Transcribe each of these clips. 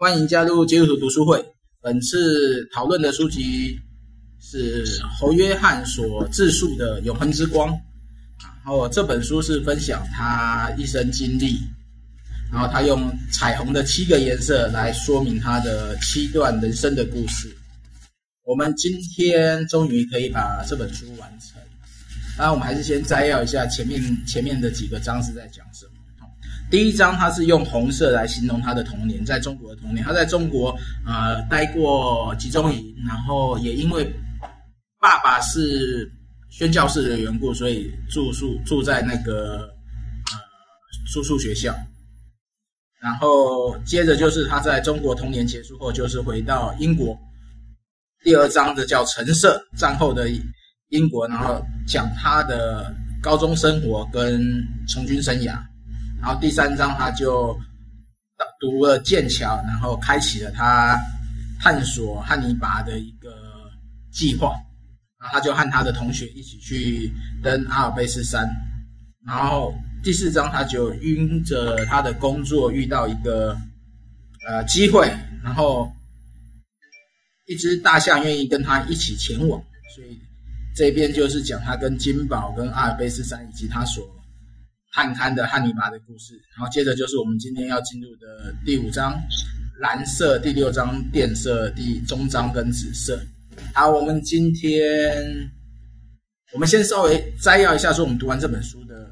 欢迎加入基督徒读书会。本次讨论的书籍是侯约翰所自述的《永恒之光》，然后这本书是分享他一生经历，然后他用彩虹的七个颜色来说明他的七段人生的故事。我们今天终于可以把这本书完成。当然，我们还是先摘要一下前面前面的几个章是在讲什么。第一章，他是用红色来形容他的童年，在中国的童年。他在中国呃待过集中营，然后也因为爸爸是宣教士的缘故，所以住宿住在那个呃住宿学校。然后接着就是他在中国童年结束后，就是回到英国。第二章的叫橙色，战后的英国，然后讲他的高中生活跟从军生涯。然后第三章，他就读了剑桥，然后开启了他探索汉尼拔的一个计划。然后他就和他的同学一起去登阿尔卑斯山。然后第四章，他就因着他的工作遇到一个呃机会，然后一只大象愿意跟他一起前往。所以这边就是讲他跟金宝、跟阿尔卑斯山以及他所。探勘的汉尼拔的故事，然后接着就是我们今天要进入的第五章，蓝色，第六章靛色，第中章跟紫色。好，我们今天我们先稍微摘要一下，说我们读完这本书的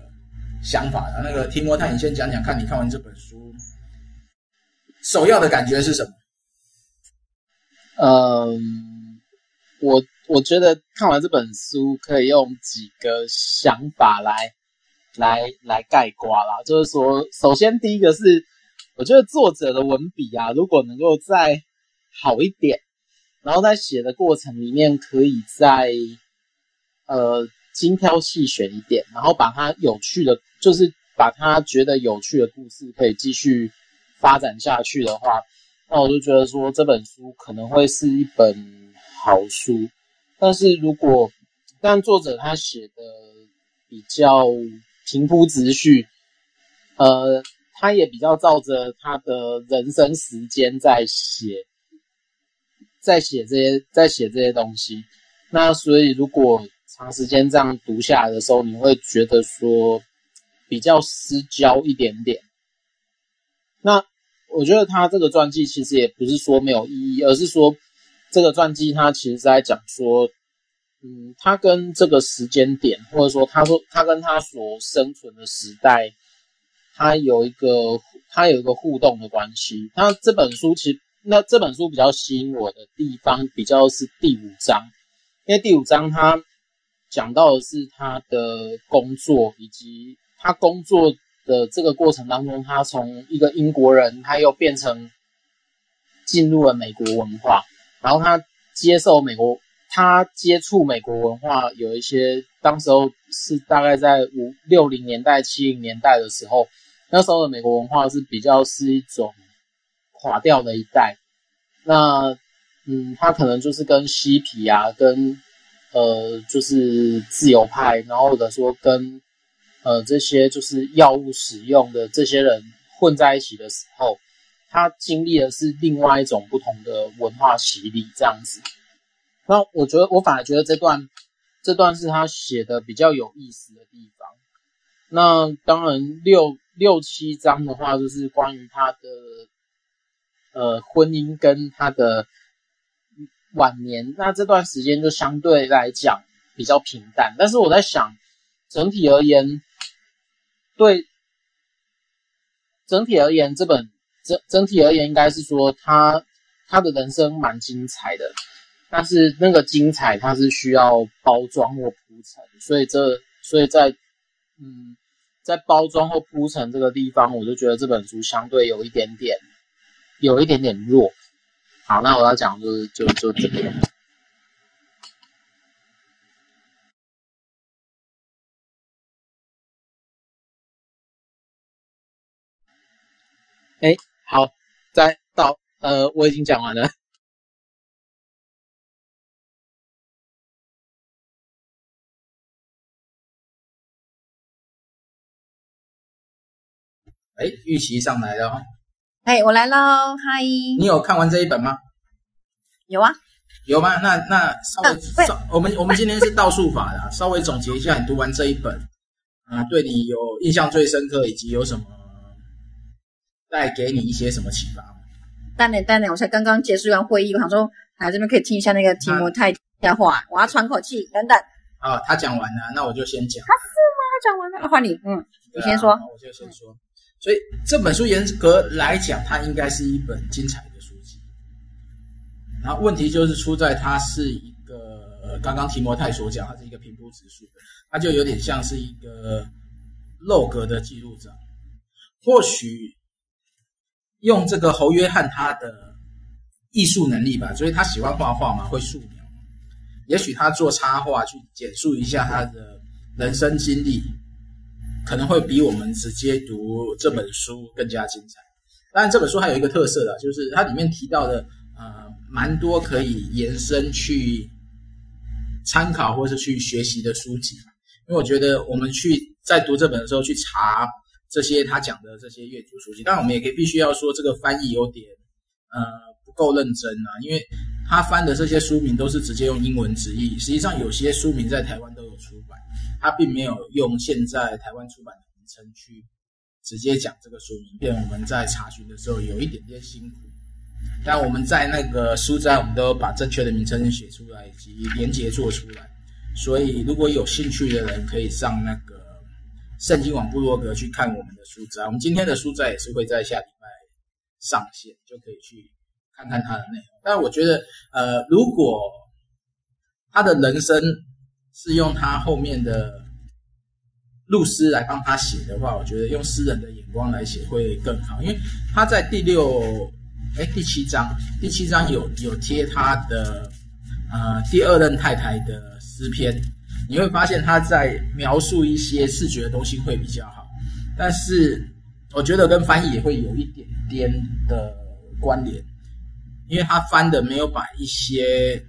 想法。那个提摩太，你先讲讲，看你看完这本书，首要的感觉是什么？嗯，我我觉得看完这本书，可以用几个想法来。来来盖瓜啦，就是说，首先第一个是，我觉得作者的文笔啊，如果能够再好一点，然后在写的过程里面，可以再呃精挑细选一点，然后把它有趣的，就是把他觉得有趣的故事可以继续发展下去的话，那我就觉得说这本书可能会是一本好书。但是如果但作者他写的比较。平铺直叙，呃，他也比较照着他的人生时间在写，在写这些，在写这些东西。那所以，如果长时间这样读下来的时候，你会觉得说比较失焦一点点。那我觉得他这个传记其实也不是说没有意义，而是说这个传记他其实是在讲说。嗯，他跟这个时间点，或者说他说他跟他所生存的时代，他有一个他有一个互动的关系。那这本书其实，那这本书比较吸引我的地方，比较是第五章，因为第五章他讲到的是他的工作，以及他工作的这个过程当中，他从一个英国人，他又变成进入了美国文化，然后他接受美国。他接触美国文化有一些，当时候是大概在五六零年代、七零年代的时候，那时候的美国文化是比较是一种垮掉的一代。那嗯，他可能就是跟嬉皮啊，跟呃就是自由派，然后或者说跟呃这些就是药物使用的这些人混在一起的时候，他经历的是另外一种不同的文化洗礼，这样子。那我觉得，我反而觉得这段，这段是他写的比较有意思的地方。那当然六六七章的话，就是关于他的呃婚姻跟他的晚年。那这段时间就相对来讲比较平淡。但是我在想，整体而言，对整体而言，这本整整体而言，应该是说他他的人生蛮精彩的。但是那个精彩，它是需要包装或铺陈，所以这，所以在，嗯，在包装或铺陈这个地方，我就觉得这本书相对有一点点，有一点点弱。好，那我要讲就是就就这边。哎，好，再到呃，我已经讲完了。哎，玉琪上来了哦。嘿，我来喽，嗨！你有看完这一本吗？有啊，有吗？那那稍微、我们我们今天是倒数法的，稍微总结一下，你读完这一本，啊、呃，对你有印象最深刻，以及有什么带给你一些什么启发？等等等等，我才刚刚结束完会议，我想说，来这边可以听一下那个提摩太的话，我要喘口气，等等。啊，他讲完了，那我就先讲。他是吗？他讲完了，换你，嗯，你先说。我就先说。所以这本书严格来讲，它应该是一本精彩的书籍。然后问题就是出在它是一个，刚刚提摩太所讲，它是一个平铺直叙，它就有点像是一个漏格的记录者。或许。用这个侯约翰他的艺术能力吧，所以他喜欢画画嘛，会素描。也许他做插画去简述一下他的人生经历，可能会比我们直接读这本书更加精彩。当然，这本书还有一个特色的，就是它里面提到的呃蛮多可以延伸去参考或是去学习的书籍。因为我觉得我们去在读这本的时候去查。这些他讲的这些阅读书籍，当然我们也可以必须要说这个翻译有点呃不够认真啊，因为他翻的这些书名都是直接用英文直译，实际上有些书名在台湾他并没有用现在台湾出版的名称去直接讲这个书名，便我们在查询的时候有一点点辛苦。但我们在那个书斋，我们都把正确的名称写出来以及连结做出来，所以如果有兴趣的人可以上那个。圣经网部落格去看我们的书斋，我们今天的书斋也是会在下礼拜上线，就可以去看看它的内容。但我觉得，呃，如果他的人生是用他后面的录师来帮他写的话，我觉得用诗人的眼光来写会更好，因为他在第六，哎，第七章，第七章有有贴他的呃第二任太太的诗篇。你会发现他在描述一些视觉的东西会比较好，但是我觉得跟翻译也会有一点点的关联，因为他翻的没有把一些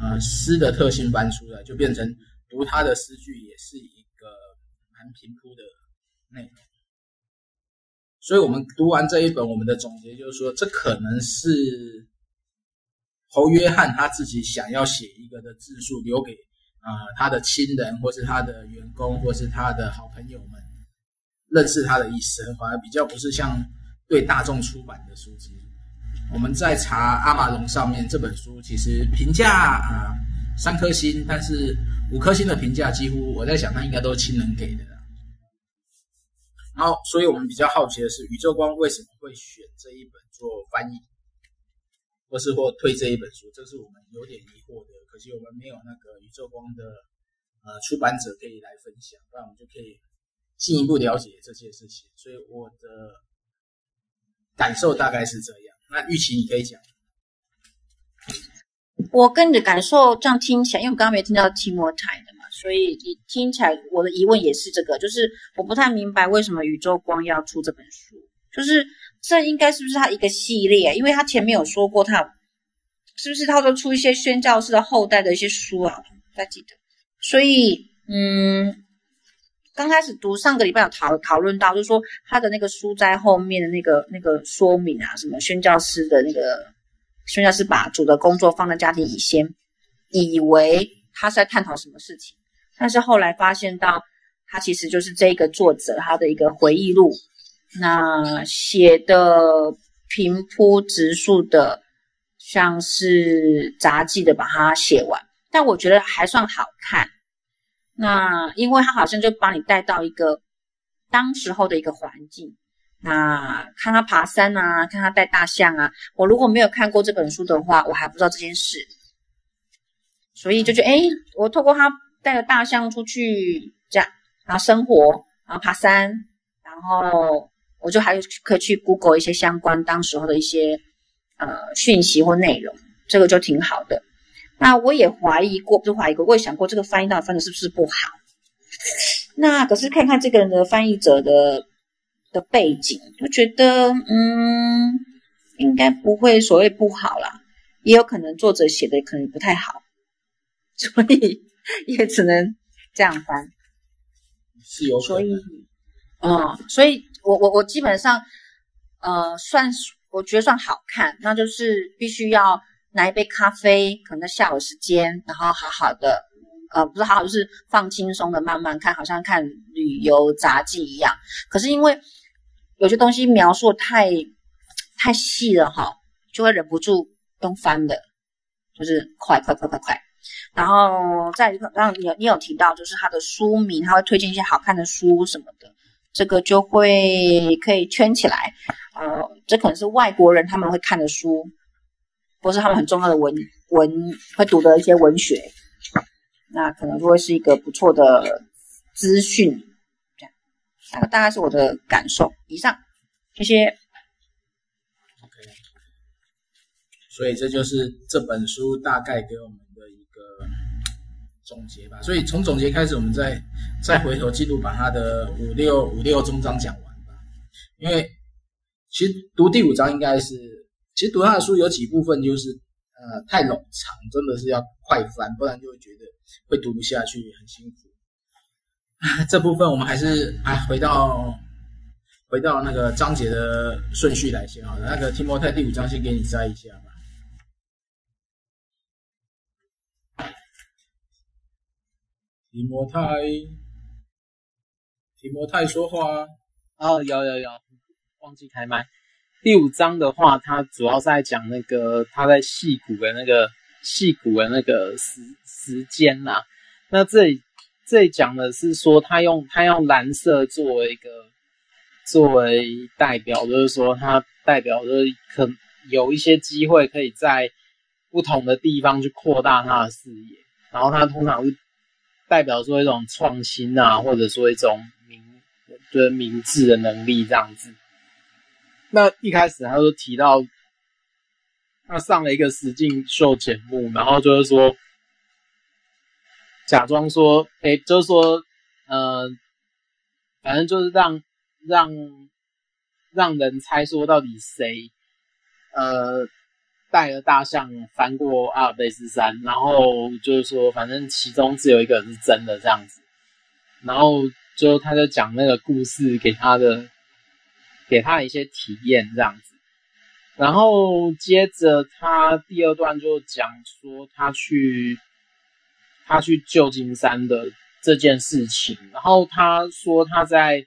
呃诗的特性搬出来，就变成读他的诗句也是一个蛮平铺的内容。所以我们读完这一本，我们的总结就是说，这可能是侯约翰他自己想要写一个的自述留给。啊、呃，他的亲人，或是他的员工，或是他的好朋友们，认识他的一生，反而比较不是像对大众出版的书籍。我们在查阿玛龙上面这本书，其实评价啊三颗星，但是五颗星的评价几乎我在想，他应该都是亲人给的。然后，所以我们比较好奇的是，宇宙光为什么会选这一本做翻译？或是或推这一本书，这是我们有点疑惑的。可惜我们没有那个宇宙光的呃出版者可以来分享，不然我们就可以进一步了解这些事情。所以我的感受大概是这样。那玉琪，你可以讲。我跟你的感受这样听起来，因为我刚刚没听到提摩太的嘛，所以你听起来我的疑问也是这个，就是我不太明白为什么宇宙光要出这本书，就是。这应该是不是他一个系列？因为他前面有说过，他是不是他都出一些宣教士的后代的一些书啊？不太记得。所以，嗯，刚开始读上个礼拜有讨讨论到，就是说他的那个书斋后面的那个那个说明啊，什么宣教师的那个宣教师把主的工作放在家庭以先，以为他是在探讨什么事情，但是后来发现到他其实就是这个作者他的一个回忆录。那写的平铺直述的，像是杂记的，把它写完，但我觉得还算好看。那因为他好像就把你带到一个当时候的一个环境，那看他爬山啊，看他带大象啊。我如果没有看过这本书的话，我还不知道这件事，所以就觉得，诶，我透过他带着大象出去这样，然后生活，然后爬山，然后。我就还可以去 Google 一些相关当时候的一些呃讯息或内容，这个就挺好的。那我也怀疑过，不是怀疑过，我也想过这个翻译到底翻的是不是不好。那可是看看这个人的翻译者的的背景，就觉得嗯，应该不会所谓不好啦，也有可能作者写的可能不太好，所以也只能这样翻。是有。所以，嗯，所以。我我我基本上，呃，算我觉得算好看，那就是必须要拿一杯咖啡，可能在下午时间，然后好好的，呃，不是好好，就是放轻松的慢慢看，好像看旅游杂记一样。可是因为有些东西描述太太细了哈，就会忍不住用翻的，就是快快快快快。然后再让，你有你有提到，就是他的书名，他会推荐一些好看的书什么的。这个就会可以圈起来，呃，这可能是外国人他们会看的书，或是他们很重要的文文会读的一些文学，那可能就会是一个不错的资讯。这样，大概大概是我的感受。以上，谢谢。OK，所以这就是这本书大概给我们的一个。总结吧，所以从总结开始，我们再再回头记录，把它的五六五六中章讲完吧。因为其实读第五章应该是，其实读他的书有几部分就是呃太冗长，真的是要快翻，不然就会觉得会读不下去，很辛苦。这部分我们还是啊回到回到那个章节的顺序来先好了。那个提摩太第五章先给你摘一下吧。提摩太，提摩太说话哦，有有有，忘记开麦。第五章的话，它主要是在讲那个他在戏骨的那个戏骨的那个时时间呐。那这里这里讲的是说，他用他用蓝色作为一个作为代表，就是说他代表就是可有一些机会可以在不同的地方去扩大他的视野，然后他通常是。代表说一种创新啊，或者说一种明，就是明智的能力这样子。那一开始他就提到，他上了一个实境秀节目，然后就是说，假装说，哎，就是说，呃，反正就是让让让人猜说到底谁，呃。带着大象翻过阿尔卑斯山，然后就是说，反正其中只有一个人是真的这样子，然后就他就讲那个故事给他的，给他一些体验这样子，然后接着他第二段就讲说他去他去旧金山的这件事情，然后他说他在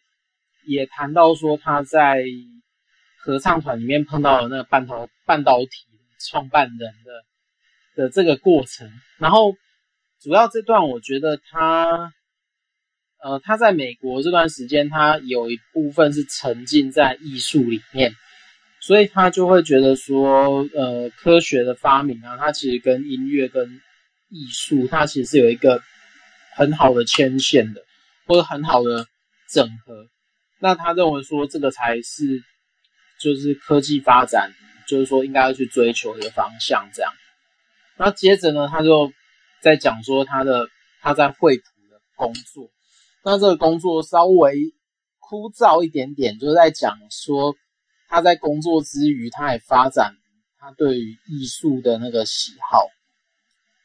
也谈到说他在合唱团里面碰到了那个半导半导体。创办人的的这个过程，然后主要这段我觉得他，呃，他在美国这段时间，他有一部分是沉浸在艺术里面，所以他就会觉得说，呃，科学的发明啊，它其实跟音乐跟艺术，它其实是有一个很好的牵线的，或者很好的整合。那他认为说，这个才是就是科技发展。就是说，应该要去追求一个方向，这样。那接着呢，他就在讲说他的他在惠普的工作。那这个工作稍微枯燥一点点，就是在讲说他在工作之余，他也发展他对于艺术的那个喜好。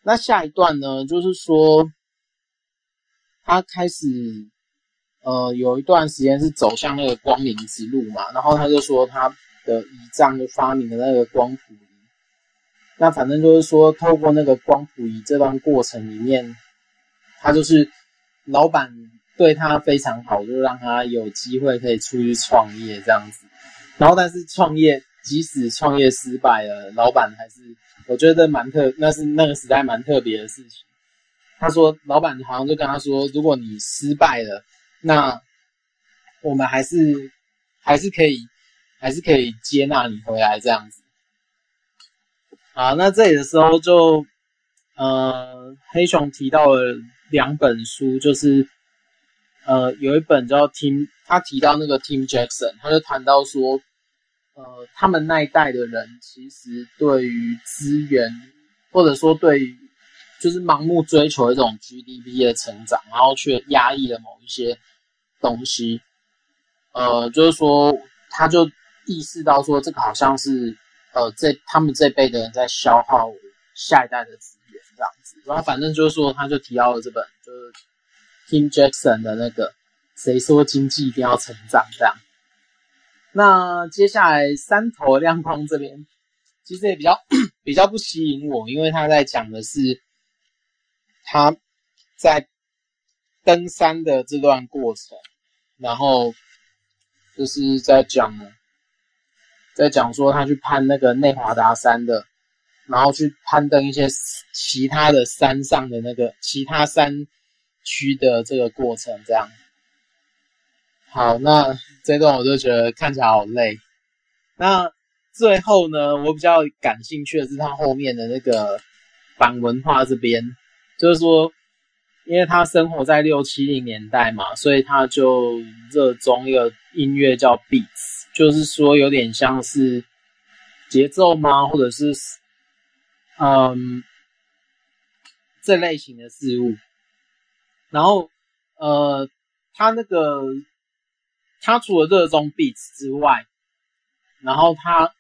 那下一段呢，就是说他开始呃有一段时间是走向那个光明之路嘛，然后他就说他。的仪仗就发明了那个光谱仪，那反正就是说，透过那个光谱仪这段过程里面，他就是老板对他非常好，就让他有机会可以出去创业这样子。然后，但是创业即使创业失败了，老板还是我觉得蛮特，那是那个时代蛮特别的事情。他说，老板好像就跟他说，如果你失败了，那我们还是还是可以。还是可以接纳你回来这样子。好，那这里的时候就，呃，黑熊提到了两本书，就是，呃，有一本叫 Tim，他提到那个 Tim Jackson，他就谈到说，呃，他们那一代的人其实对于资源，或者说对于，就是盲目追求一种 GDP 的成长，然后却压抑了某一些东西，呃，就是说，他就。意识到说这个好像是，呃，这他们这辈的人在消耗下一代的资源这样子，然后反正就是说，他就提到了这本就是 Tim Jackson 的那个谁说经济一定要成长这样。那接下来三头亮光这边，其实也比较 比较不吸引我，因为他在讲的是他在登山的这段过程，然后就是在讲，在讲说他去攀那个内华达山的，然后去攀登一些其他的山上的那个其他山区的这个过程，这样。好，那这段我就觉得看起来好累。那最后呢，我比较感兴趣的是他后面的那个反文化这边，就是说，因为他生活在六七零年代嘛，所以他就热衷一个音乐叫 beats，就是说有点像是节奏吗，或者是嗯这类型的事物。然后呃，他那个。他除了热衷 beats 之外，然后他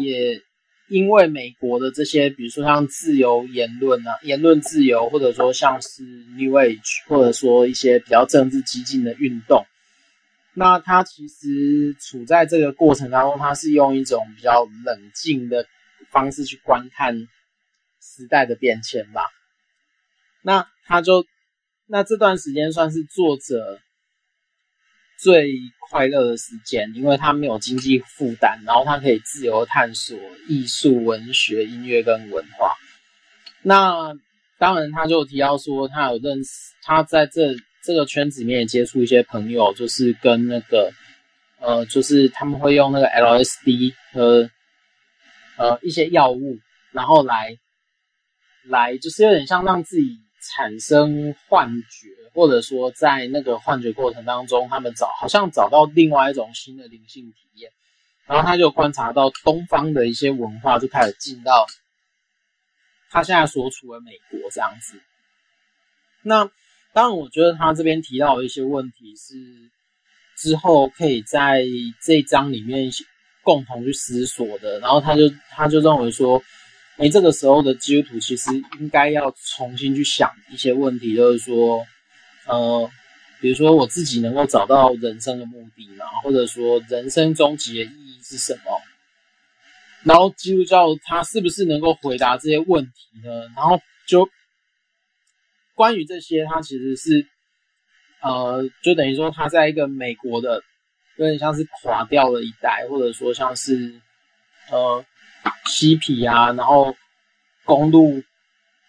也因为美国的这些，比如说像自由言论啊、言论自由，或者说像是 New Age，或者说一些比较政治激进的运动，那他其实处在这个过程当中，他是用一种比较冷静的方式去观看时代的变迁吧。那他就那这段时间算是作者。最快乐的时间，因为他没有经济负担，然后他可以自由探索艺术、文学、音乐跟文化。那当然，他就提到说，他有认识，他在这这个圈子里面也接触一些朋友，就是跟那个呃，就是他们会用那个 LSD 和呃一些药物，然后来来就是有点像让自己产生幻觉。或者说，在那个幻觉过程当中，他们找好像找到另外一种新的灵性体验，然后他就观察到东方的一些文化就开始进到他现在所处的美国这样子。那当然，我觉得他这边提到的一些问题是之后可以在这一章里面共同去思索的。然后他就他就认为说，诶，这个时候的基督徒其实应该要重新去想一些问题，就是说。呃，比如说我自己能够找到人生的目的嘛，或者说人生终极的意义是什么？然后基督教它是不是能够回答这些问题呢？然后就关于这些，它其实是呃，就等于说它在一个美国的有点像是垮掉的一代，或者说像是呃嬉皮啊，然后公路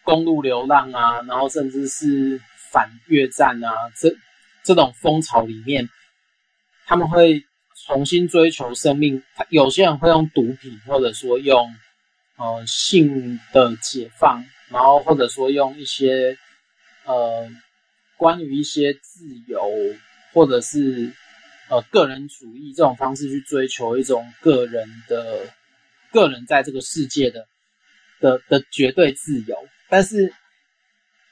公路流浪啊，然后甚至是。反越战啊，这这种风潮里面，他们会重新追求生命。有些人会用毒品，或者说用呃性的解放，然后或者说用一些呃关于一些自由，或者是呃个人主义这种方式去追求一种个人的个人在这个世界的的的绝对自由，但是。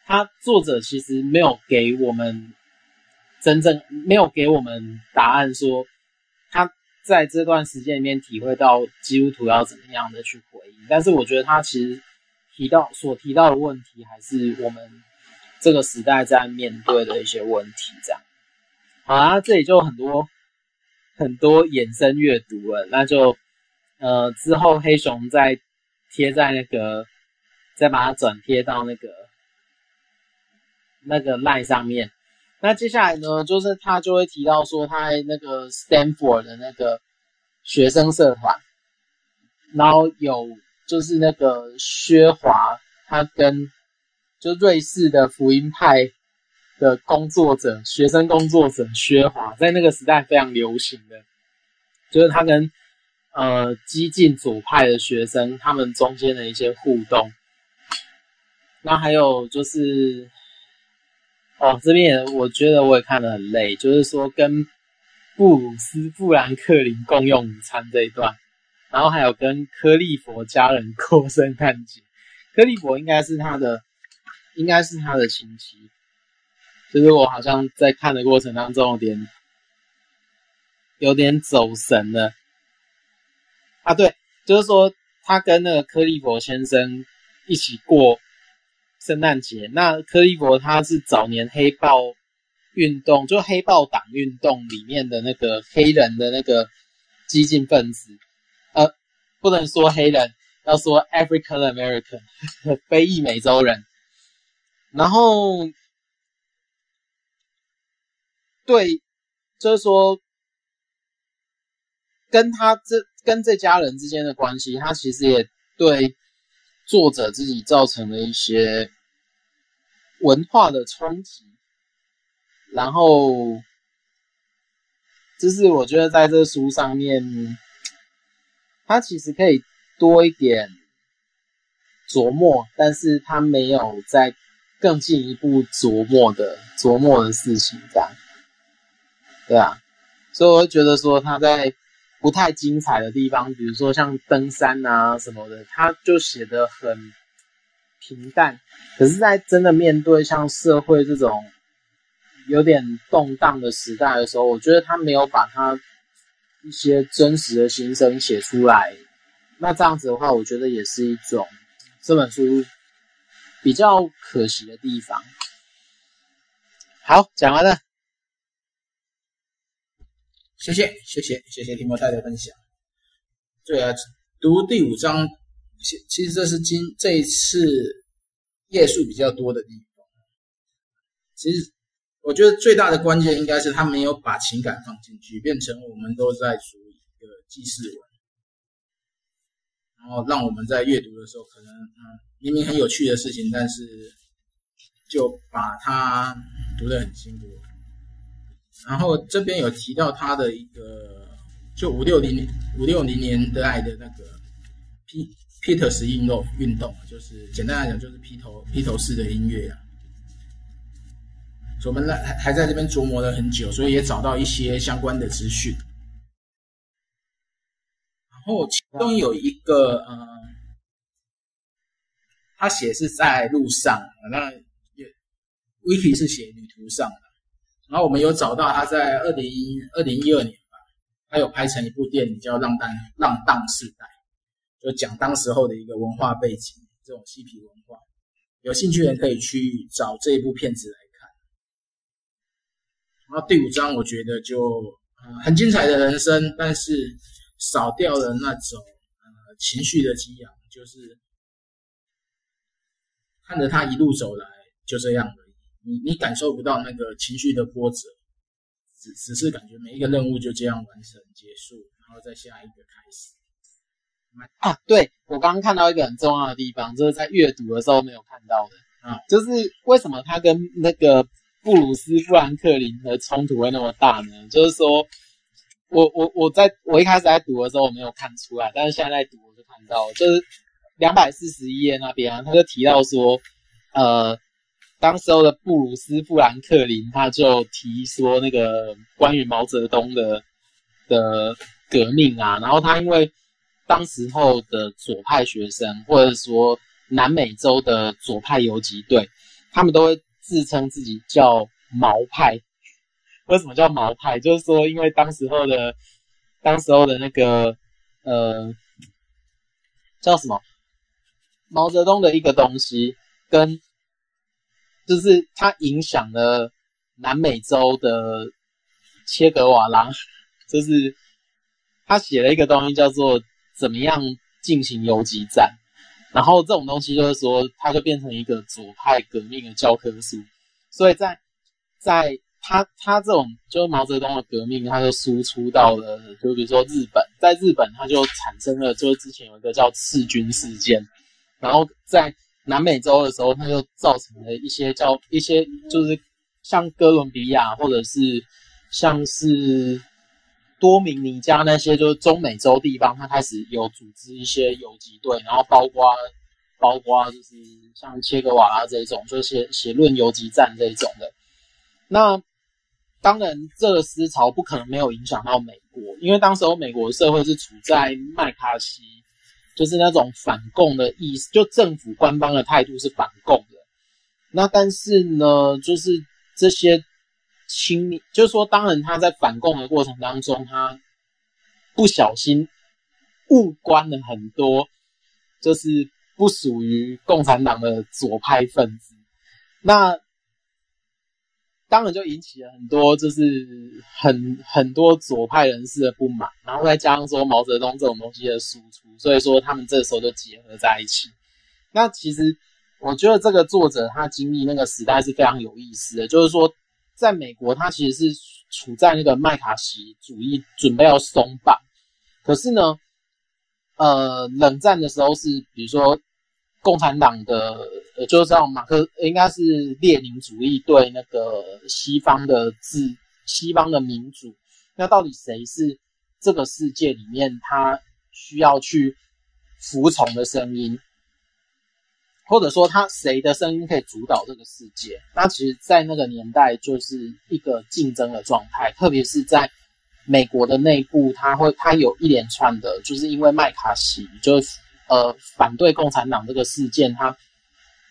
他作者其实没有给我们真正没有给我们答案，说他在这段时间里面体会到基督徒要怎么样的去回应。但是我觉得他其实提到所提到的问题，还是我们这个时代在面对的一些问题。这样，好啊，这里就很多很多衍生阅读了，那就呃之后黑熊再贴在那个，再把它转贴到那个。那个 line 上面，那接下来呢，就是他就会提到说，他在那个 Stanford 的那个学生社团，然后有就是那个薛华，他跟就瑞士的福音派的工作者、学生工作者薛华，在那个时代非常流行的，就是他跟呃激进左派的学生他们中间的一些互动，那还有就是。哦，这边也我觉得我也看得很累，就是说跟布鲁斯富兰克林共用午餐这一段，然后还有跟柯利佛家人过圣诞节，柯利佛应该是他的，应该是他的亲戚，就是我好像在看的过程当中有点有点走神了，啊，对，就是说他跟那个柯利佛先生一起过。圣诞节，那柯利佛他是早年黑豹运动，就黑豹党运动里面的那个黑人的那个激进分子，呃，不能说黑人，要说 African American，非裔美洲人。然后，对，就是说，跟他这跟这家人之间的关系，他其实也对作者自己造成了一些文化的冲击。然后，就是我觉得在这书上面，他其实可以多一点琢磨，但是他没有在。更进一步琢磨的琢磨的事情，这样，对啊，所以我会觉得说他在不太精彩的地方，比如说像登山啊什么的，他就写得很平淡。可是，在真的面对像社会这种有点动荡的时代的时候，我觉得他没有把他一些真实的心声写出来。那这样子的话，我觉得也是一种这本书。比较可惜的地方。好，讲完了。谢谢，谢谢，谢谢提摩太的分享。对啊，读第五章，其其实这是今这一次页数比较多的地方。其实我觉得最大的关键应该是他没有把情感放进去，变成我们都在读一个记事文，然后让我们在阅读的时候可能嗯。明明很有趣的事情，但是就把它读得很辛苦。然后这边有提到他的一个，就五六零五六零年代的那个披披头士运动运动，就是简单来讲就是披头披头士的音乐啊。我们来还还在这边琢磨了很久，所以也找到一些相关的资讯。然后其中有一个呃。他写是在路上，那也 Wiki 是写旅途上的。然后我们有找到他在二零二零一二年吧，他有拍成一部电影叫《浪荡浪荡世代》，就讲当时候的一个文化背景，这种嬉皮文化。有兴趣的人可以去找这一部片子来看。然后第五章我觉得就呃很精彩的人生，但是少掉了那种呃情绪的激昂，就是。看着他一路走来，就这样了。你你感受不到那个情绪的波折，只只是感觉每一个任务就这样完成结束，然后再下一个开始。啊，对，我刚刚看到一个很重要的地方，就是在阅读的时候没有看到的啊，就是为什么他跟那个布鲁斯·富兰克林的冲突会那么大呢？就是说，我我我在我一开始在读的时候我没有看出来，但是现在在读我就看到，就是。两百四十一页那边啊，他就提到说，呃，当时候的布鲁斯·富兰克林他就提说那个关于毛泽东的的革命啊，然后他因为当时候的左派学生或者说南美洲的左派游击队，他们都会自称自己叫毛派。为什么叫毛派？就是说因为当时候的当时候的那个呃叫什么？毛泽东的一个东西，跟就是他影响了南美洲的切格瓦拉，就是他写了一个东西叫做“怎么样进行游击战”，然后这种东西就是说，它就变成一个左派革命的教科书。所以在在他他这种就是毛泽东的革命，他就输出到了，就比如说日本，在日本他就产生了，就是之前有一个叫赤军事件。然后在南美洲的时候，它就造成了一些叫一些，就是像哥伦比亚或者是像是多米尼加那些，就是中美洲地方，它开始有组织一些游击队，然后包括包括就是像切格瓦拉这种，就写写论游击战这一种的。那当然，这个思潮不可能没有影响到美国，因为当时候美国社会是处在麦卡锡。就是那种反共的意思，就政府官方的态度是反共的。那但是呢，就是这些亲密，就是说，当然他在反共的过程当中，他不小心误关了很多，就是不属于共产党的左派分子。那当然就引起了很多就是很很多左派人士的不满，然后再加上说毛泽东这种东西的输出，所以说他们这时候就结合在一起。那其实我觉得这个作者他经历那个时代是非常有意思的，就是说在美国他其实是处在那个麦卡锡主义准备要松绑，可是呢，呃，冷战的时候是比如说。共产党的，呃，就是这样，马克应该是列宁主义对那个西方的自西方的民主，那到底谁是这个世界里面他需要去服从的声音，或者说他谁的声音可以主导这个世界？那其实，在那个年代就是一个竞争的状态，特别是在美国的内部，他会他有一连串的，就是因为麦卡锡就是。呃，反对共产党这个事件，它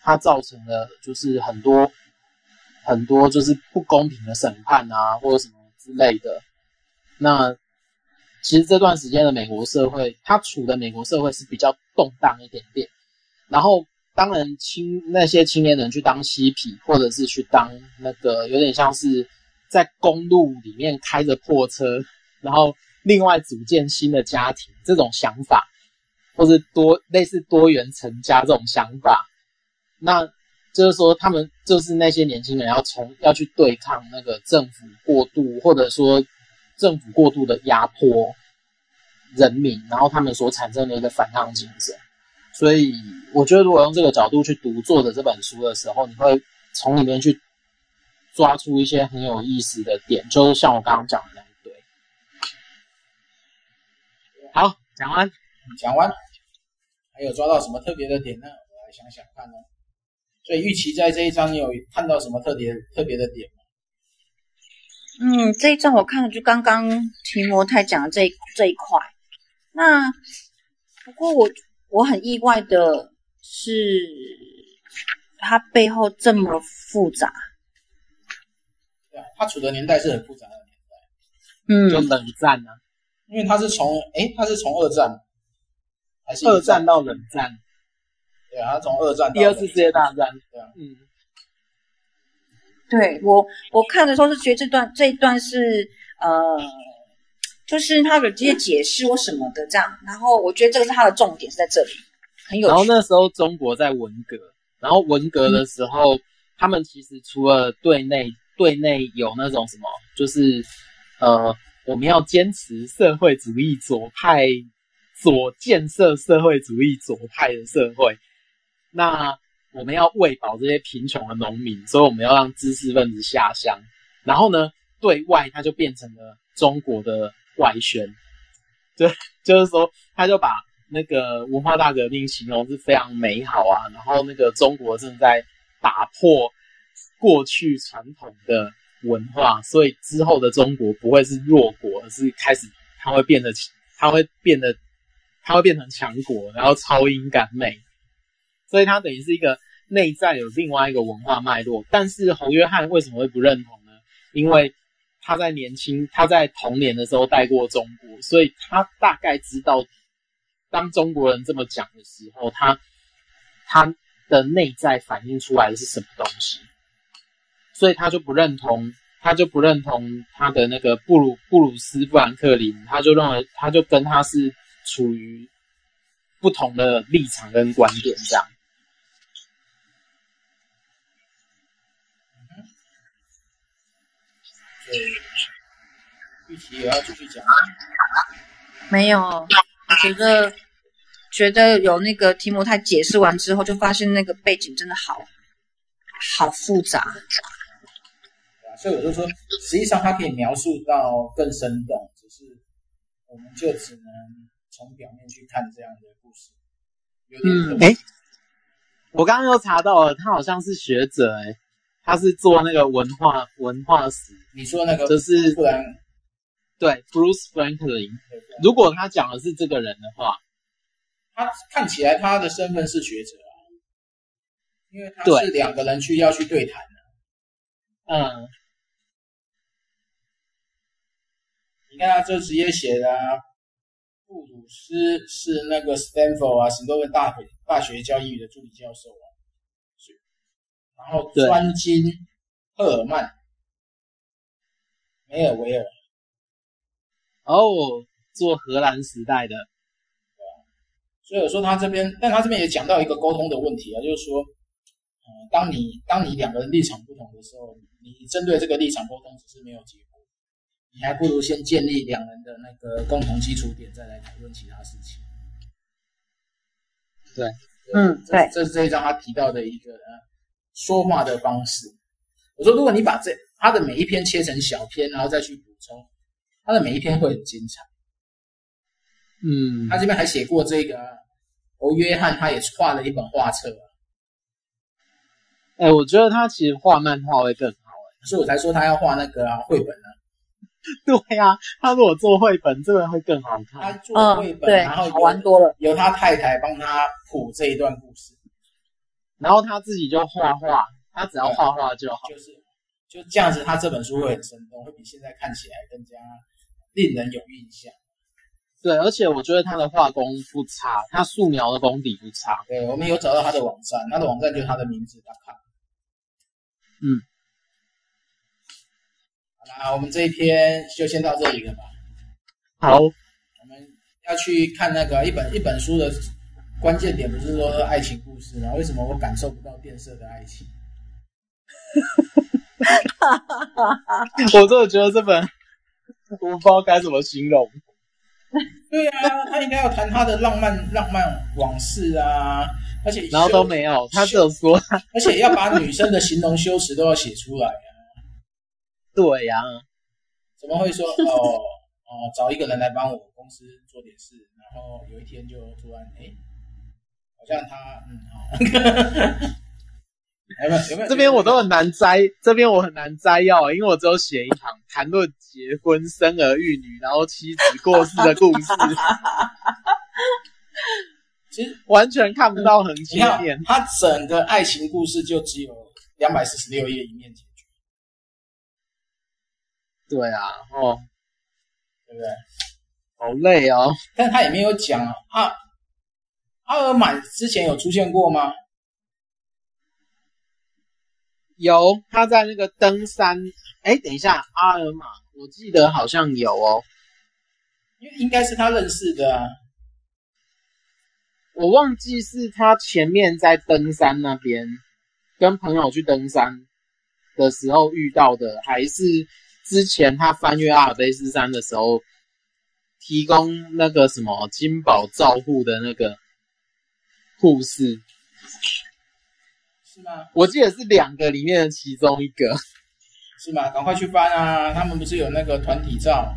它造成了就是很多很多就是不公平的审判啊，或者什么之类的。那其实这段时间的美国社会，它处的美国社会是比较动荡一点点。然后，当然青那些青年人去当嬉皮，或者是去当那个有点像是在公路里面开着破车，然后另外组建新的家庭这种想法。或是多类似多元成家这种想法，那就是说他们就是那些年轻人要从要去对抗那个政府过度，或者说政府过度的压迫人民，然后他们所产生的一个反抗精神。所以我觉得，如果用这个角度去读作者这本书的时候，你会从里面去抓出一些很有意思的点，就是像我刚刚讲的那一堆。好，讲完，讲完。还有抓到什么特别的点呢？我来想想看哦。所以玉琪在这一章你有看到什么特别特别的点吗？嗯，这一章我看了，就刚刚提摩太讲的这一这一块。那不过我我很意外的是，它背后这么复杂。对啊，它处的年代是很复杂的年代。嗯，就冷战呢、啊，因为它是从诶，它是从二战。还是二战到冷战，对啊，他从二战到第二次世界大战，对啊，嗯，对我我看的时候是觉得这段这一段是呃，就是他有这些解释或什么的这样，然后我觉得这个是他的重点是在这里，很有趣。然后那时候中国在文革，然后文革的时候，嗯、他们其实除了对内对内有那种什么，就是呃，我们要坚持社会主义左派。左建设社会主义左派的社会，那我们要喂饱这些贫穷的农民，所以我们要让知识分子下乡。然后呢，对外他就变成了中国的外宣，就就是说，他就把那个文化大革命形容是非常美好啊。然后那个中国正在打破过去传统的文化，所以之后的中国不会是弱国，而是开始它会变得，它会变得。它会变成强国，然后超英赶美，所以它等于是一个内在有另外一个文化脉络。但是侯约翰为什么会不认同呢？因为他在年轻，他在童年的时候带过中国，所以他大概知道，当中国人这么讲的时候，他他的内在反映出来的是什么东西，所以他就不认同，他就不认同他的那个布鲁布鲁斯富兰克林，他就认为他就跟他是。处于不同的立场跟观点，这样。嗯，所以玉琦也要继续讲。没有，我觉得觉得有那个提摩他解释完之后，就发现那个背景真的好好复杂。所以我就说，实际上它可以描述到更生动，只是我们就只能。从表面去看这样的故事，有点。嗯，哎，我刚刚又查到了，他好像是学者，哎，他是做那个文化文化史。你说那个就是不然，对，Bruce Franklin。如果他讲的是这个人的话，他看起来他的身份是学者啊，因为他是两个人去要去对谈的。嗯，你看他这直接写的啊。布鲁斯是那个 Stanford 啊，史多文大学大学教英语的助理教授啊，然后专精赫尔曼梅尔维尔。哦，做荷兰时代的。所以我说他这边，但他这边也讲到一个沟通的问题啊，就是说，呃，当你当你两个人立场不同的时候，你针对这个立场沟通只是没有结果，你还不如先建立两人的那个共同基础点，再来讨论其他事情。对，嗯，对，这是这一章他提到的一个呃说话的方式。我说，如果你把这他的每一篇切成小篇，然后再去补充，他的每一篇会很精彩。嗯，他这边还写过这个，哦约翰他也画了一本画册。哎、欸，我觉得他其实画漫画会更好，哎，所以我才说他要画那个啊绘本呢、啊。对呀、啊，他如果做绘本，这个会更好看。他做绘本，嗯、然后好玩多了，由他太太帮他谱这一段故事，然后他自己就画画，他只要画画就好。就是就这样子，他这本书会很生动，会比现在看起来更加令人有印象。对，而且我觉得他的画功不差，他素描的功底不差。对，我们有找到他的网站，他的网站就是他的名字，.com。嗯，好啦，我们这一篇就先到这里了吧。好，我们要去看那个一本一本书的关键点，不是说爱情故事吗？为什么我感受不到变色的爱情？我真的觉得这本我不知道该怎么形容。对啊，他应该要谈他的浪漫浪漫往事啊，而且然后都没有，他只有说，而且要把女生的形容修辞都要写出来啊。对呀、啊，怎么会说哦 哦，找一个人来帮我公司做点事，然后有一天就突然哎，好像他嗯好。有没有？有没有？这边我都很难摘，这边我很难摘要，因为我只有写一行谈论结婚、生儿育女，然后妻子过世的故事。其实完全看不到很前面。他整个爱情故事就只有两百四十六页，一面结局。对啊，哦，对不对？好累哦。但他也没有讲啊。阿阿尔满之前有出现过吗？有，他在那个登山。哎，等一下，阿尔玛，我记得好像有哦，因为应该是他认识的啊。我忘记是他前面在登山那边跟朋友去登山的时候遇到的，还是之前他翻越阿尔卑斯山的时候提供那个什么金宝照护的那个护士。是吗？我记得是两个里面的其中一个，是吗？赶快去翻啊！他们不是有那个团体照，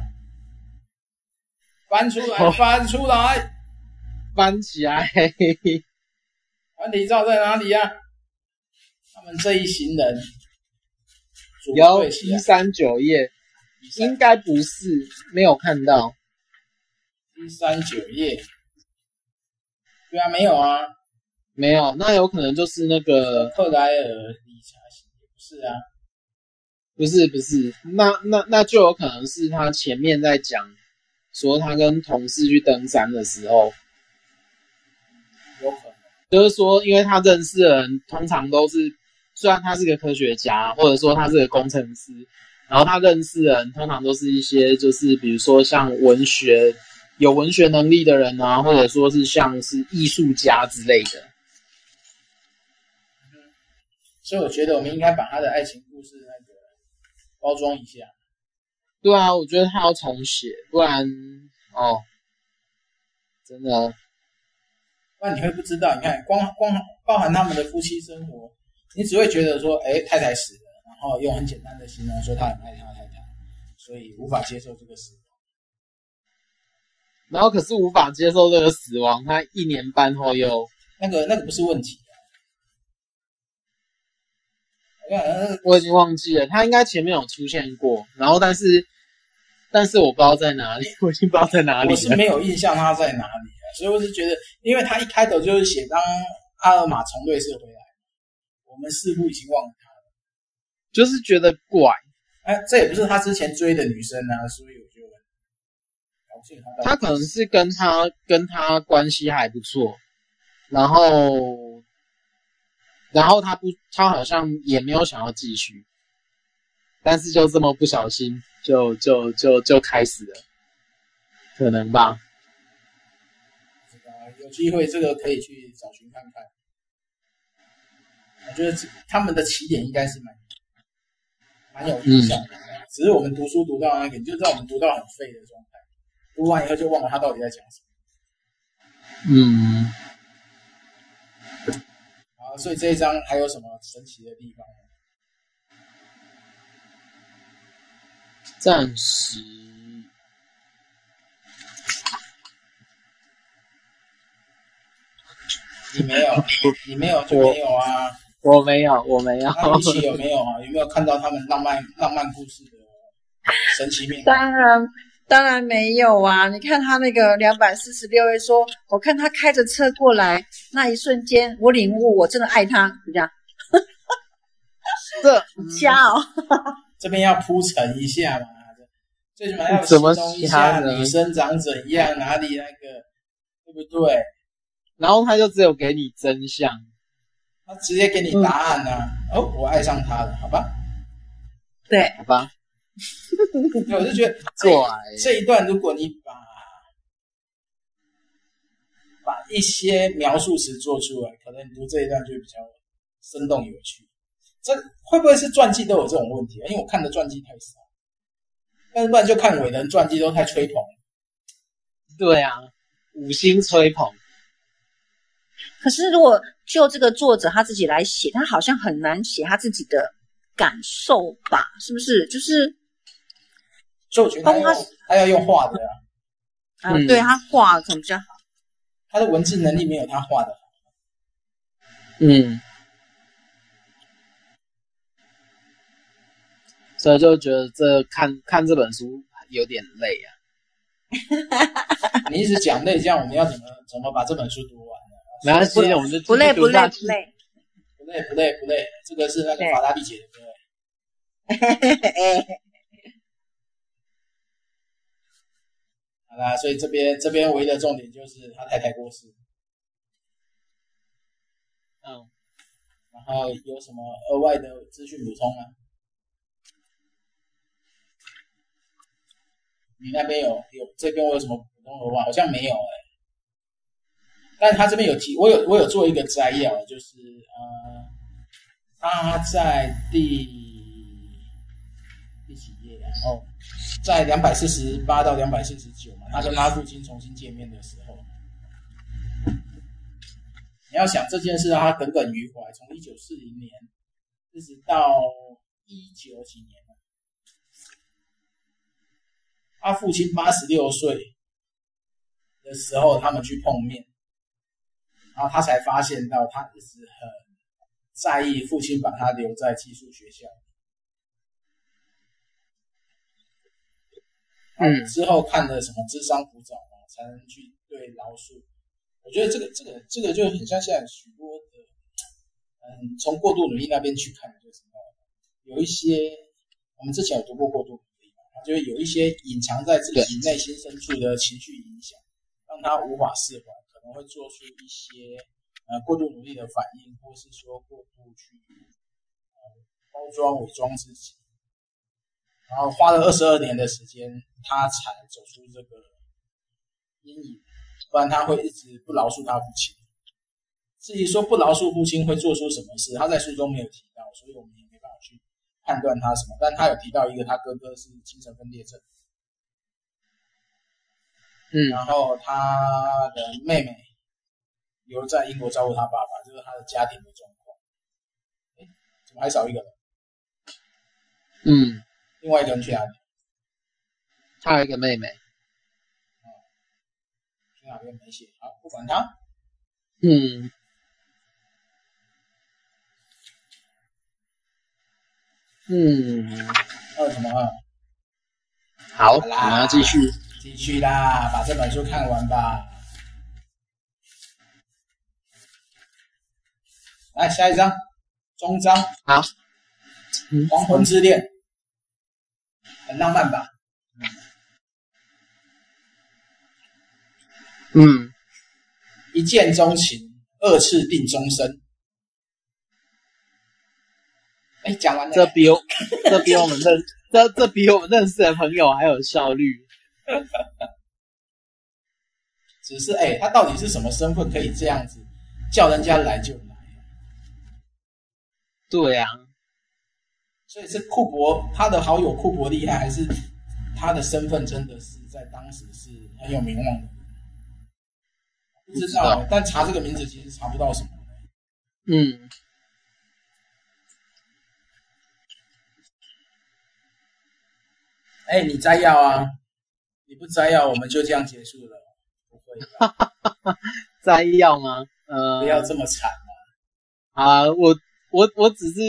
翻出来，哦、翻出来，翻起来。团体照在哪里呀、啊？他们这一行人，有一三九页，应该不是，没有看到一三九页。对啊，没有啊。没有，那有可能就是那个克莱尔理查型，不是啊？不是不是，那那那就有可能是他前面在讲说他跟同事去登山的时候，有可能就是说，因为他认识的人通常都是，虽然他是个科学家，或者说他是个工程师，然后他认识的人通常都是一些就是比如说像文学有文学能力的人啊，或者说是像是艺术家之类的。所以我觉得我们应该把他的爱情故事那个包装一下。对啊，我觉得他要重写，不然哦，真的，不然你会不知道。你看，光光包含他们的夫妻生活，你只会觉得说，哎，太太死了，然后用很简单的形容说他很爱他太太，所以无法接受这个死亡。然后可是无法接受这个死亡，他一年半后又那个那个不是问题。我已经忘记了，他应该前面有出现过，然后但是但是我不知道在哪里，我已经不知道在哪里了。我是没有印象他在哪里，所以我是觉得，因为他一开头就是写当阿尔玛从瑞士回来，我们似乎已经忘了他了，就是觉得怪。哎，这也不是他之前追的女生啊，所以我就高兴他。他可能是跟他跟他关系还不错，然后。然后他不，他好像也没有想要继续。但是就这么不小心，就就就就开始了，可能吧。有机会这个可以去找寻看看。我觉得他们的起点应该是蛮蛮有印象的，嗯，只是我们读书读到那个，你就知道我们读到很废的状态，读完以后就忘了他到底在讲什么。嗯。好，所以这一章还有什么神奇的地方呢？暂时，你没有，你没有就没有啊。我没有，我没有。那一起有没有啊？有没有看到他们浪漫浪漫故事的神奇面？当然，当然没有啊！你看他那个两百四十六页说，我看他开着车过来那一瞬间，我领悟我真的爱他，怎么样？这瞎哦。这边要铺陈一下嘛，最起码要形容一下女生长怎样，哪里那个，对不对？然后他就只有给你真相，他直接给你答案呢、啊嗯。哦，我爱上他了，好吧？对，好吧。对，我就觉得这这一段，如果你把把一些描述词做出来，可能你读这一段就会比较生动有趣。这会不会是传记都有这种问题啊？因为我看的传记太少，但是不然就看伟人传记都太吹捧。对啊，五星吹捧。可是如果就这个作者他自己来写，他好像很难写他自己的感受吧？是不是？就是，所以我觉得他他，他要用画的啊。啊，嗯、对他画可能比较好。他的文字能力没有他画的好。嗯。所以就觉得这看看这本书有点累啊。你一直讲累，这样我们要怎么怎么把这本书读完呢？没关系，我们就不累不累不累不累不累不累，这个是那个法拉利姐的歌。好啦，所以这边这边唯一的重点就是他太太过世。嗯，然后有什么额外的资讯补充吗？你那边有有这边我有什么普通的话？好像没有哎、欸，但他这边有提，我有我有做一个摘要，就是呃，他在第第几页啊？哦，在两百四十八到两百四十九嘛，他跟拉夫金重新见面的时候，你要想这件事让他耿耿于怀，从一九四零年一直到一九几年。他父亲八十六岁的时候，他们去碰面，然后他才发现到他一直很在意父亲把他留在寄宿学校。嗯，之后看了什么智商辅导啊，才能去对饶恕。我觉得这个这个这个就很像现在许多的，嗯，从过度努力那边去看，就是有一些我们之前有读过过度努力嘛。就是有一些隐藏在自己内心深处的情绪影响，让他无法释怀，可能会做出一些呃过度努力的反应，或是说过度去呃包装伪装自己，然后花了二十二年的时间，他才走出这个阴影，不然他会一直不饶恕他父亲。至于说不饶恕父亲会做出什么事，他在书中没有提到，所以我们也没办法去。判断他什么？但他有提到一个，他哥哥是精神分裂症，嗯，然后他的妹妹留在英国照顾他爸爸，这、就是他的家庭的状况。哎，怎么还少一个人？嗯，另外一个人去哪里？他有一个妹妹，嗯，去哪边没写？好，不管他。嗯。嗯，还有什么？好，我们要继续，继续啦，把这本书看完吧。来，下一章，终章。好，黄昏之恋，很浪漫吧？嗯，一见钟情，二次定终身。哎，讲完了，这比我这比我们认这这比我们认识的朋友还有效率。只是哎，他到底是什么身份，可以这样子叫人家来就来？对呀、啊，所以是库珀他的好友库珀厉害，还是他的身份真的是在当时是很有名望的？不知道，知道，但查这个名字其实查不到什么。嗯。哎，你摘要啊？你不摘要，我们就这样结束了？不会吧？摘要吗？呃，不要这么惨啊！啊，我我我只是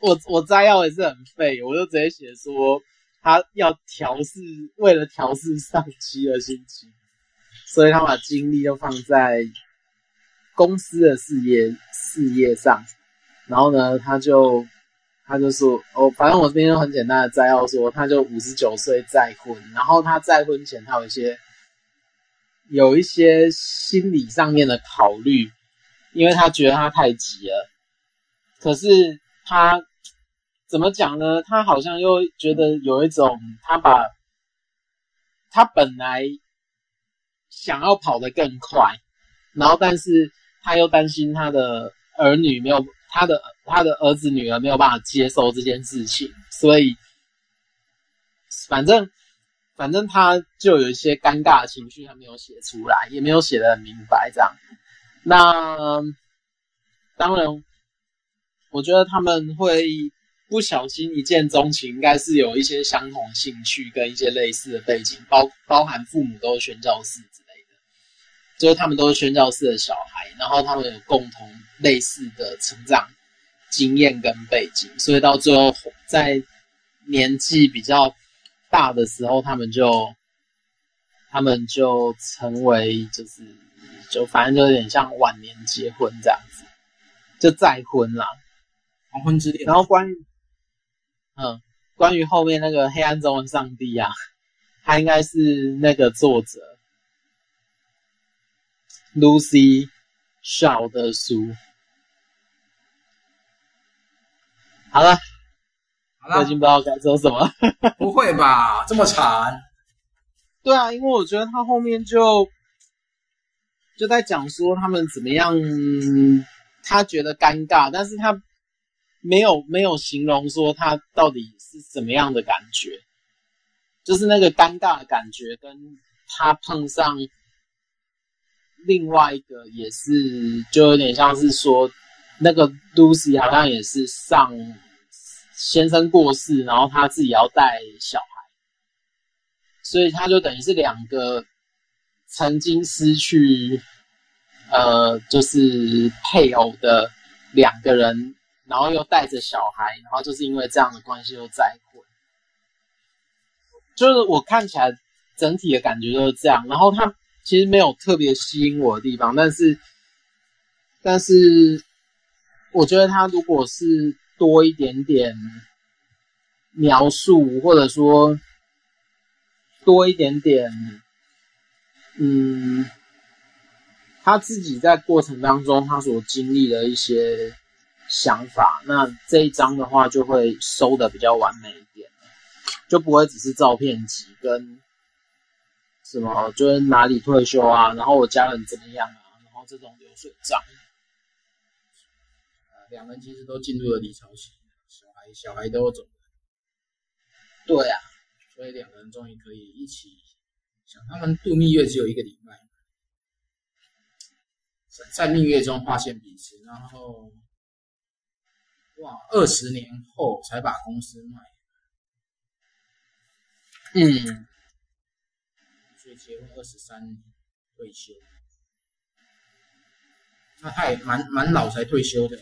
我我摘要也是很废，我就直接写说他要调试，为了调试上妻的心情，所以他把精力都放在公司的事业事业上，然后呢，他就。他就说：“哦，反正我这边就很简单的摘要说，他就五十九岁再婚，然后他在婚前他有一些有一些心理上面的考虑，因为他觉得他太急了。可是他怎么讲呢？他好像又觉得有一种他把他本来想要跑得更快，然后但是他又担心他的儿女没有。”他的他的儿子女儿没有办法接受这件事情，所以反正反正他就有一些尴尬的情绪，他没有写出来，也没有写的很明白这样。那当然，我觉得他们会不小心一见钟情，应该是有一些相同兴趣跟一些类似的背景，包包含父母都是宣教士之类的，就是他们都是宣教士的小孩，然后他们有共同。类似的成长经验跟背景，所以到最后在年纪比较大的时候，他们就他们就成为就是就反正就有点像晚年结婚这样子，就再婚啦，黄昏之恋。然后关于嗯，关于后面那个黑暗中的上帝啊，他应该是那个作者 Lucy Shaw 的书。好了，好了，我已经不知道该说什么。不会吧，这么惨？对啊，因为我觉得他后面就就在讲说他们怎么样，他觉得尴尬，但是他没有没有形容说他到底是怎么样的感觉，就是那个尴尬的感觉，跟他碰上另外一个也是，就有点像是说。那个 Lucy 好像也是上先生过世，然后他自己要带小孩，所以他就等于是两个曾经失去呃就是配偶的两个人，然后又带着小孩，然后就是因为这样的关系又再婚。就是我看起来整体的感觉就是这样，然后他其实没有特别吸引我的地方，但是但是。我觉得他如果是多一点点描述，或者说多一点点，嗯，他自己在过程当中他所经历的一些想法，那这一章的话就会收的比较完美一点，就不会只是照片集跟什么，就是哪里退休啊，然后我家人怎么样啊，然后这种流水账。两人其实都进入了离巢期，小孩小孩都走了。对啊，所以两个人终于可以一起。想他们度蜜月只有一个礼拜，在蜜月中发现彼此，然后哇，二十年后才把公司卖。嗯，结婚二十三年退休，那他也蛮蛮老才退休的。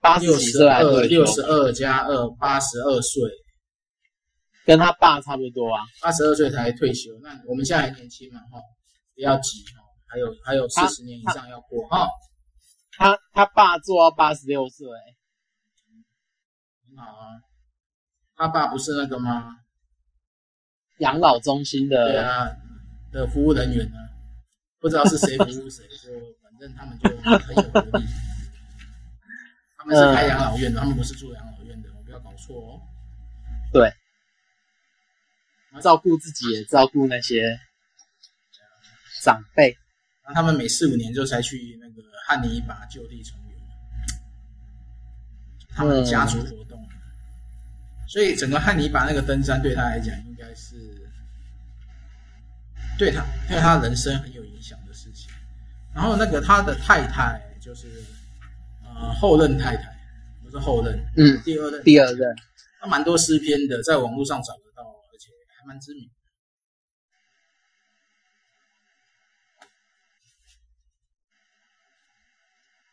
八十几岁还退休，六十二加二，八十二岁，跟他爸差不多啊。八十二岁才退休，那我们现在还年轻嘛，哈，不要急哈，还有还有四十年以上要过哈。他他，他爸做到八十六岁，很好啊。他爸不是那个吗？养老中心的，对啊，的服务人员呢？不知道是谁服务谁，就反正他们就很有活力。他们是开养老院的，嗯、他们不是住养老院的，我不要搞错哦。对，照顾自己也照顾那些长辈。那他们每四五年就才去那个汉尼拔就地重游，他们的家族活动。嗯、所以整个汉尼拔那个登山对他来讲，应该是对他对他人生很有影响的事情。然后那个他的太太就是呃后任太太，不是后任，嗯，第二任，第二任，他蛮多诗篇的，在网络上找得到，而且还蛮知名。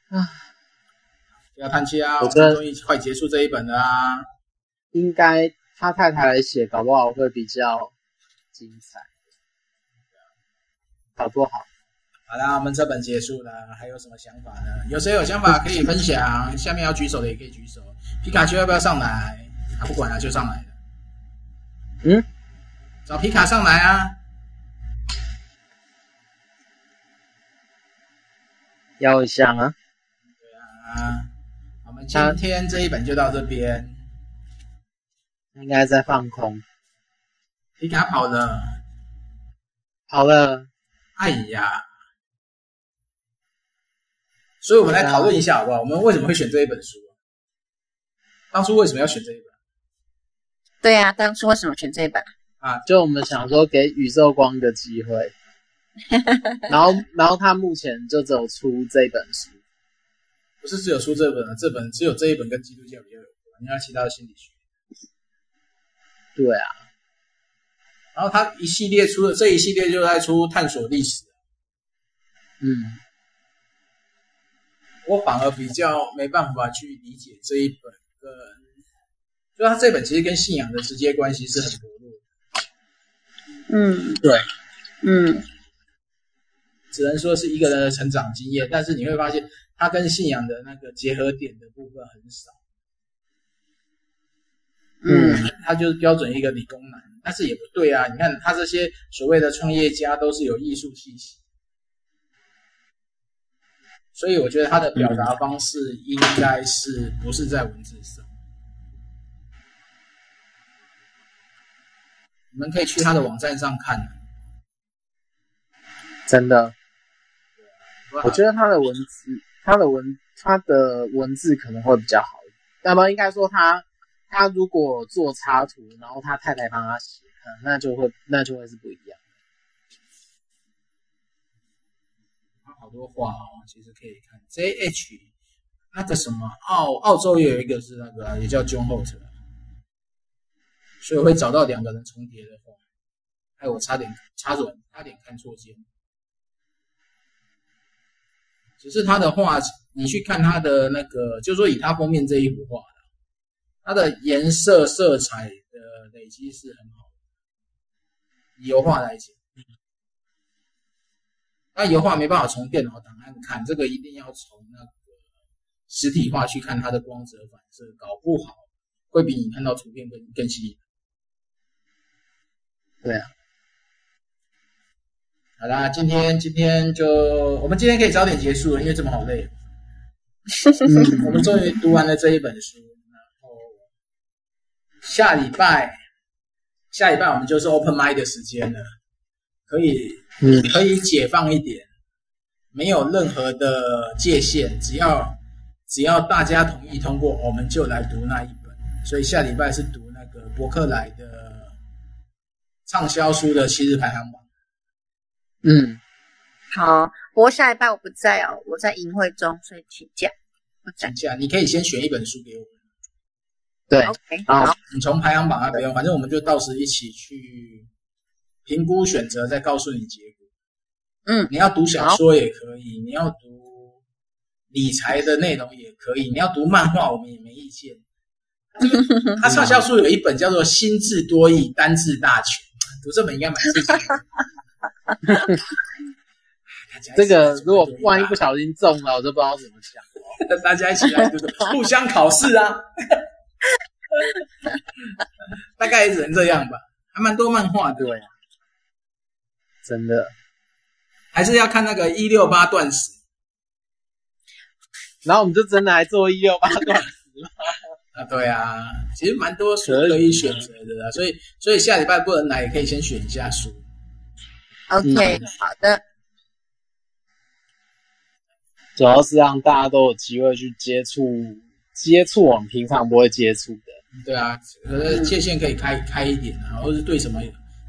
啊，不要叹气啊！我终于快结束这一本了啊！应该他太太来写，搞不好会比较精彩，搞不好？好啦，我们这本结束了，还有什么想法呢？有谁有想法可以分享？下面要举手的也可以举手。皮卡丘要不要上来？他不管了，就上来了。嗯，找皮卡上来啊！要一下啊！啊，我们今天这一本就到这边，应该在放空。你给他跑了，跑了，哎呀！所以我们来讨论一下好不好？我们为什么会选这一本书？当初为什么要选这一本？对呀、啊，当初为什么选这一本？啊，就我们想说给宇宙光一个机会，然后，然后他目前就只有出这本书。不是只有出这本啊，这本只有这一本跟基督教比较有关，你看其他的心理学。对啊，然后他一系列出的这一系列就在出探索历史。嗯，我反而比较没办法去理解这一本跟，就他这本其实跟信仰的直接关系是很薄弱的。嗯，对，嗯，只能说是一个人的成长经验，但是你会发现。他跟信仰的那个结合点的部分很少，嗯，他就是标准一个理工男，但是也不对啊。你看他这些所谓的创业家都是有艺术气息，所以我觉得他的表达方式应该是不是在文字上。你们可以去他的网站上看，真的，我觉得他的文字。他的文，他的文字可能会比较好那么应该说他，他如果做插图，然后他太太帮他写，那就会，那就会是不一样。他好多画哦，其实可以看 JH 那个什么澳澳洲也有一个是那个也叫 John Holt，所以会找到两个人重叠的画。哎我差点差准，差点看错键。只是他的画，你去看他的那个，就是说以他封面这一幅画，它的颜色色彩的累积是很好的。以油画来讲，那油画没办法从电脑档案看，这个一定要从那个实体画去看它的光泽反射，搞不好会比你看到图片更更吸引。对啊。好啦，今天今天就我们今天可以早点结束了，因为这么好累。我们终于读完了这一本书，下礼拜下礼拜我们就是 open mind 的时间了，可以嗯可以解放一点，没有任何的界限，只要只要大家同意通过，我们就来读那一本。所以下礼拜是读那个伯克莱的畅销书的七日排行榜。嗯，好，不过下礼拜我不在哦，我在营会中，所以请假。我请假，你可以先选一本书给我。对好，你从排行榜那边，反正我们就到时一起去评估选择，再告诉你结果。嗯，你要读小说也可以，你要读理财的内容也可以，你要读漫画，我们也没意见。他畅销书有一本叫做《心智多义，单字大全》，读这本应该蛮刺激的。这个 如果万一不小心中了，我都不知道怎么讲。大家一起来读读，互相考试啊！大概只能这样吧，还蛮多漫画的。对，真的，还是要看那个一六八断食。然后我们就真的来做一六八断食 啊，对啊，其实蛮多书可以选择的啦，所以所以下礼拜不能来，也可以先选一下书。OK，、嗯、好的。主要是让大家都有机会去接触接触我们平常不会接触的。对啊，呃，界限可以开开一点啊，或是对什么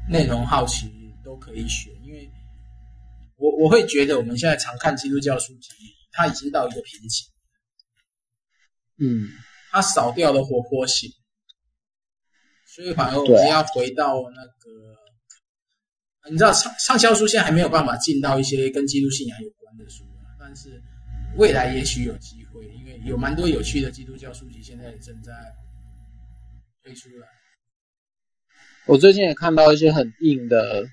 内容好奇都可以选，因为我我会觉得我们现在常看基督教书籍，它已经到一个瓶颈。嗯。它少掉了活泼性，所以反而我们要回到那个，啊、你知道畅畅销书现在还没有办法进到一些跟基督信仰有关的书，但是未来也许有机会，因为有蛮多有趣的基督教书籍现在也正在推出来。我最近也看到一些很硬的、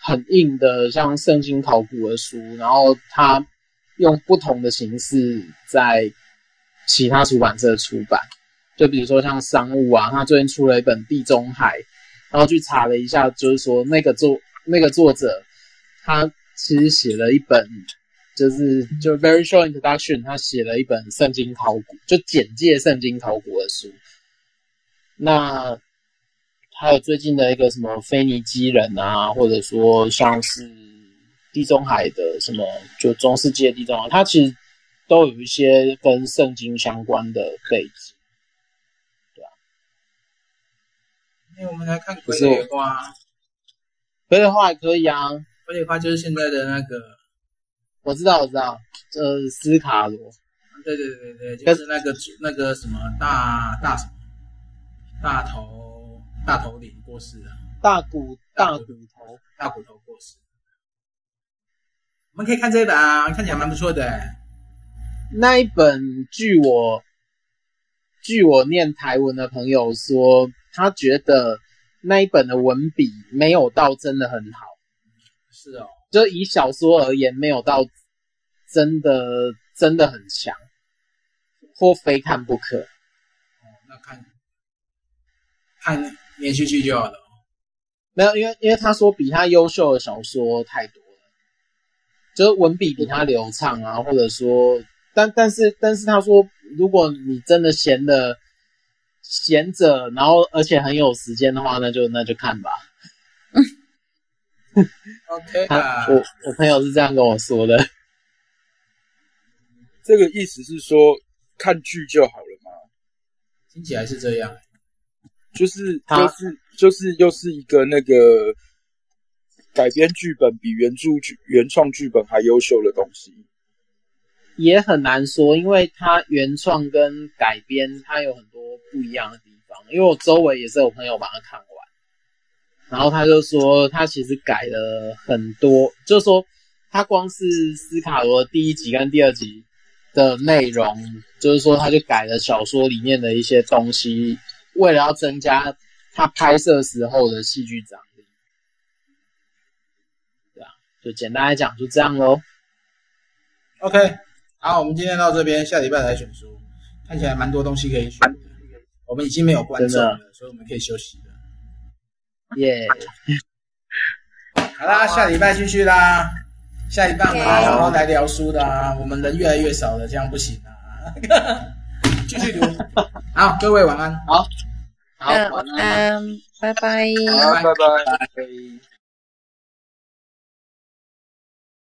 很硬的像圣经考古的书，然后它用不同的形式在。其他出版社出版，就比如说像商务啊，他最近出了一本《地中海》，然后去查了一下，就是说那个作那个作者，他其实写了一本，就是就 very short introduction，他写了一本圣经考古，就简介圣经考古的书。那还有最近的一个什么腓尼基人啊，或者说像是地中海的什么，就中世纪的地中海，他其实。都有一些跟圣经相关的背景，对啊。那我们来看傀儡花，傀儡花也可以啊。傀儡花就是现在的那个，我知道，我知道，呃，斯卡罗。对对对对，就是那个那个什么大大什么大头大头领过世了，大骨大骨头大骨头过世。我们可以看这一本啊，看起来蛮不错的。那一本，据我据我念台文的朋友说，他觉得那一本的文笔没有到真的很好。是哦，就以小说而言，没有到真的真的很强，或非看不可。哦，那看看连续剧就好了。没有，因为因为他说比他优秀的小说太多了，就是文笔比他流畅啊，或者说。但但是但是他说，如果你真的闲的闲着，然后而且很有时间的话，那就那就看吧。嗯，OK 啊，我我朋友是这样跟我说的。这个意思是说看剧就好了吗？听起来是这样，就是就是就是又是一个那个改编剧本比原著剧原创剧本还优秀的东西。也很难说，因为它原创跟改编，它有很多不一样的地方。因为我周围也是有朋友把它看完，然后他就说他其实改了很多，就是说他光是斯卡罗第一集跟第二集的内容，就是说他就改了小说里面的一些东西，为了要增加他拍摄时候的戏剧张力。对啊，就简单来讲就这样喽。OK。好，我们今天到这边，下礼拜来选书，看起来蛮多东西可以选的。我们已经没有观众了，所以我们可以休息了。耶、好啦，下礼拜继续啦。下礼拜我们来好好来聊书的啊。我们人越来越少了，这样不行啊。继续读。好，各位晚安。好，好，晚安，拜拜。拜拜。拜拜。